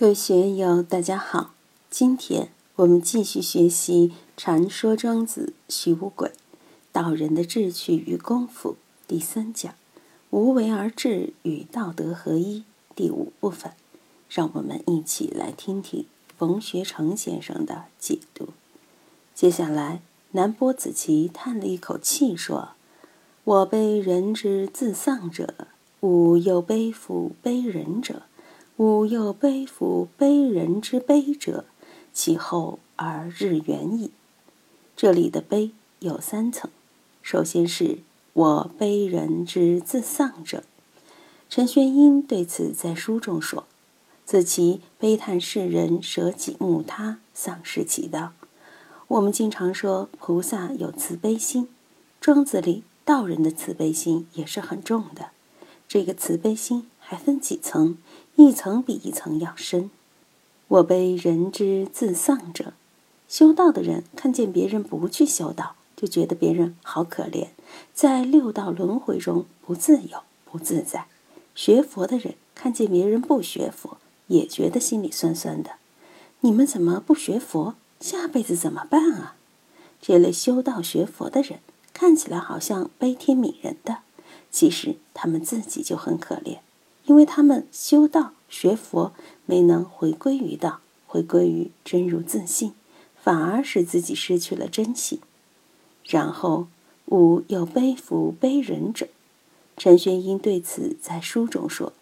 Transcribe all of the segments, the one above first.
各位学友，大家好！今天我们继续学习《传说庄子·徐无鬼道人的志趣与功夫》第三讲“无为而治与道德合一”第五部分。让我们一起来听听冯学成先生的解读。接下来，南波子綦叹了一口气说：“我悲人之自丧者，吾又悲夫悲人者。”吾又悲夫悲人之悲者，其后而日远矣。这里的悲有三层，首先是我悲人之自丧者。陈玄英对此在书中说：“子其悲叹世人舍己慕他，丧失其道。”我们经常说菩萨有慈悲心，庄子里道人的慈悲心也是很重的。这个慈悲心还分几层？一层比一层要深。我悲人之自丧者，修道的人看见别人不去修道，就觉得别人好可怜，在六道轮回中不自由不自在。学佛的人看见别人不学佛，也觉得心里酸酸的。你们怎么不学佛？下辈子怎么办啊？这类修道学佛的人看起来好像悲天悯人的，其实他们自己就很可怜。因为他们修道学佛没能回归于道，回归于真如自信，反而使自己失去了真性。然后，吾有悲夫悲人者。陈玄英对此在书中说：“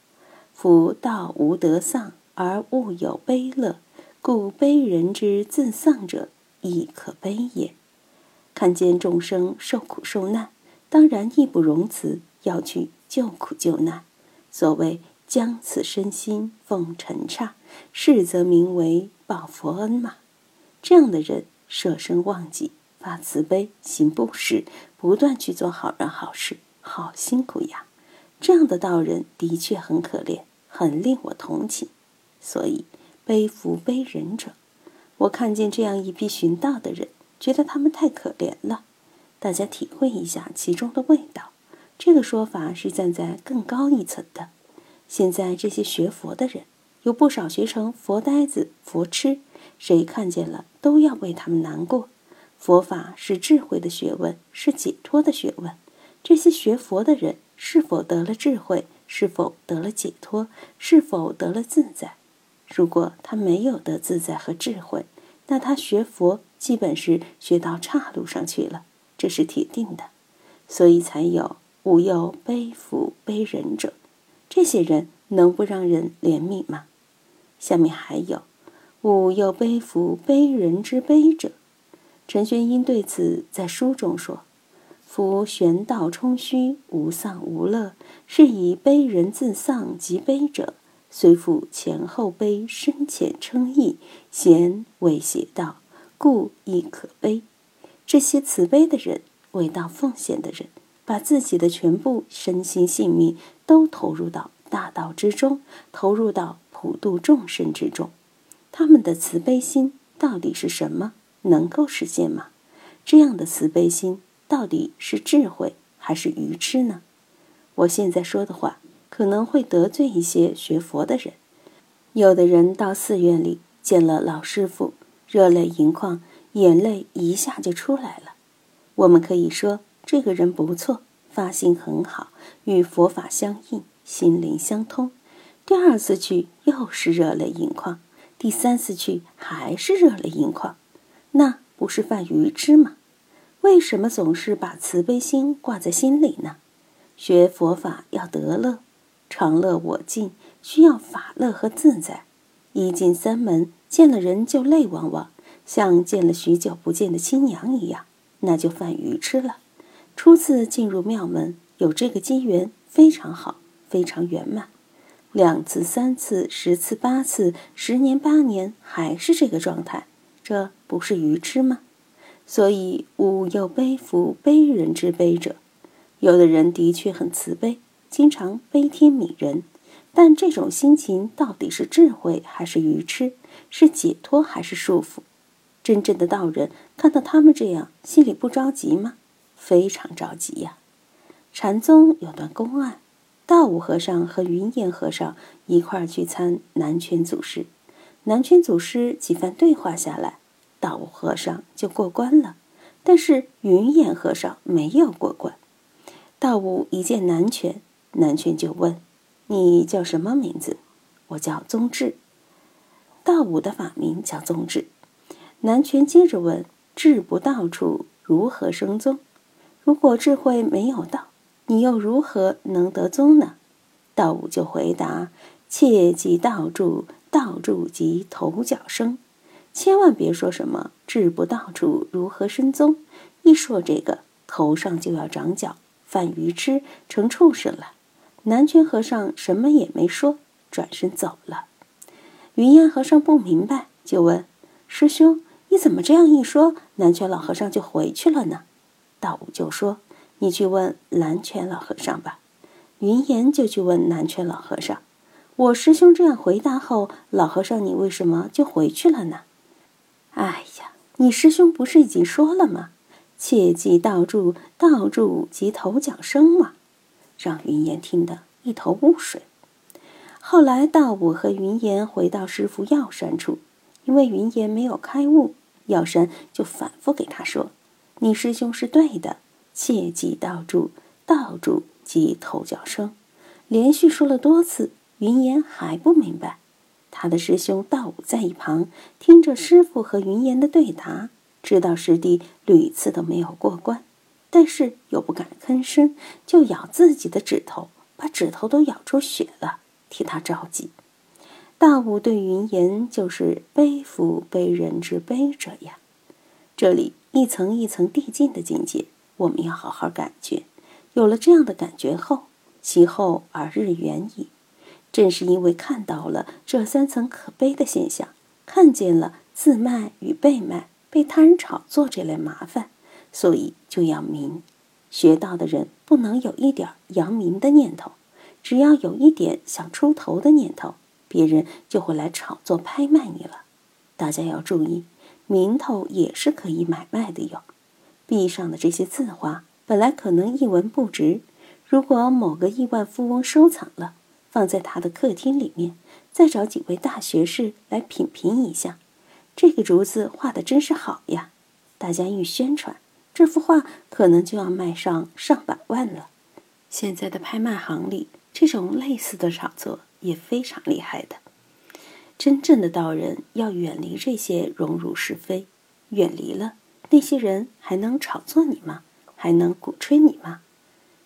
夫道无得丧，而物有悲乐，故悲人之自丧者，亦可悲也。看见众生受苦受难，当然义不容辞，要去救苦救难。”所谓将此身心奉尘刹，是则名为报佛恩嘛。这样的人舍身忘己，发慈悲，行布施，不断去做好人好事，好辛苦呀。这样的道人的确很可怜，很令我同情。所以悲福悲人者，我看见这样一批寻道的人，觉得他们太可怜了。大家体会一下其中的味道。这个说法是站在更高一层的。现在这些学佛的人，有不少学成佛呆子、佛痴，谁看见了都要为他们难过。佛法是智慧的学问，是解脱的学问。这些学佛的人是否得了智慧？是否得了解脱？是否得了自在？如果他没有得自在和智慧，那他学佛基本是学到岔路上去了，这是铁定的。所以才有。吾有悲福悲人者，这些人能不让人怜悯吗？下面还有，吾有悲福悲人之悲者。陈玄英对此在书中说：“夫玄道充虚，无丧无乐，是以悲人自丧及悲者，虽复前后悲，深浅称异，贤为邪道，故亦可悲。这些慈悲的人，为道奉献的人。”把自己的全部身心性命都投入到大道之中，投入到普度众生之中，他们的慈悲心到底是什么？能够实现吗？这样的慈悲心到底是智慧还是愚痴呢？我现在说的话可能会得罪一些学佛的人。有的人到寺院里见了老师傅，热泪盈眶，眼泪一下就出来了。我们可以说。这个人不错，发心很好，与佛法相应，心灵相通。第二次去又是热泪盈眶，第三次去还是热泪盈眶，那不是犯愚痴吗？为什么总是把慈悲心挂在心里呢？学佛法要得乐，常乐我净，需要法乐和自在。一进三门，见了人就泪汪汪，像见了许久不见的亲娘一样，那就犯愚痴了。初次进入庙门，有这个机缘非常好，非常圆满。两次、三次、十次、八次，十年八年还是这个状态，这不是愚痴吗？所以，吾又悲夫悲人之悲者。有的人的确很慈悲，经常悲天悯人，但这种心情到底是智慧还是愚痴？是解脱还是束缚？真正的道人看到他们这样，心里不着急吗？非常着急呀！禅宗有段公案，道武和尚和云岩和尚一块儿去参南泉祖师。南泉祖师几番对话下来，道悟和尚就过关了，但是云岩和尚没有过关。道悟一见南泉，南泉就问：“你叫什么名字？”“我叫宗智。”道悟的法名叫宗智。南泉接着问：“智不到处，如何生宗？如果智慧没有到，你又如何能得宗呢？”道悟就回答：“切记道住，道住即头角生。千万别说什么智不到处，如何生宗？一说这个，头上就要长角，犯愚痴，成畜生了。”南泉和尚什么也没说，转身走了。云烟和尚不明白，就问师兄：“你怎么这样一说，南泉老和尚就回去了呢？”道武就说：“你去问蓝泉老和尚吧。”云岩就去问南泉老和尚：“我师兄这样回答后，老和尚你为什么就回去了呢？”哎呀，你师兄不是已经说了吗？切记道住，道住即头角生嘛，让云岩听得一头雾水。后来，道武和云岩回到师傅药山处，因为云岩没有开悟，药山就反复给他说：“你师兄是对的，切记道住，道住即头角生。”连续说了多次，云岩还不明白。他的师兄道武在一旁听着师傅和云岩的对答，知道师弟屡次都没有过关，但是又不敢吭声，就咬自己的指头，把指头都咬出血了。替他着急，道武对云岩就是背负背人之悲者呀。这里一层一层递进的境界，我们要好好感觉。有了这样的感觉后，其后而日远矣。正是因为看到了这三层可悲的现象，看见了自卖与被卖、被他人炒作这类麻烦，所以就要明。学道的人不能有一点扬名的念头。只要有一点想出头的念头，别人就会来炒作拍卖你了。大家要注意，名头也是可以买卖的哟。壁上的这些字画本来可能一文不值，如果某个亿万富翁收藏了，放在他的客厅里面，再找几位大学士来品评一下，这个竹子画的真是好呀。大家一宣传，这幅画可能就要卖上上百万了。现在的拍卖行里。这种类似的炒作也非常厉害的。真正的道人要远离这些荣辱是非，远离了那些人还能炒作你吗？还能鼓吹你吗？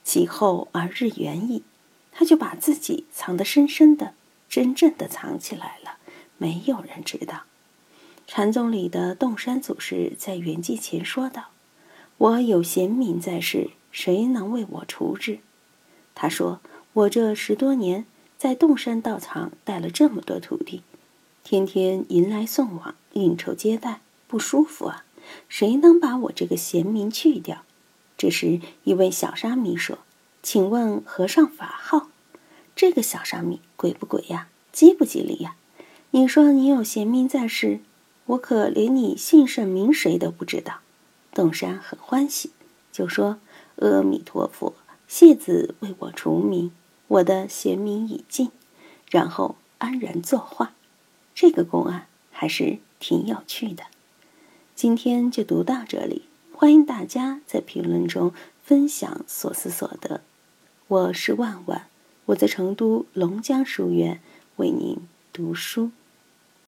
其后而日远矣，他就把自己藏得深深的，真正的藏起来了，没有人知道。禅宗里的洞山祖师在圆寂前说道：“我有贤名在世，谁能为我除之？”他说。我这十多年在洞山道场带了这么多徒弟，天天迎来送往，应酬接待，不舒服啊！谁能把我这个贤名去掉？这时，一位小沙弥说：“请问和尚法号？”这个小沙弥鬼不鬼呀？吉不吉利呀？你说你有贤名在世，我可连你姓甚名谁都不知道。洞山很欢喜，就说：“阿弥陀佛，谢子为我除名。”我的贤名已尽，然后安然作画。这个公案还是挺有趣的。今天就读到这里，欢迎大家在评论中分享所思所得。我是万万，我在成都龙江书院为您读书。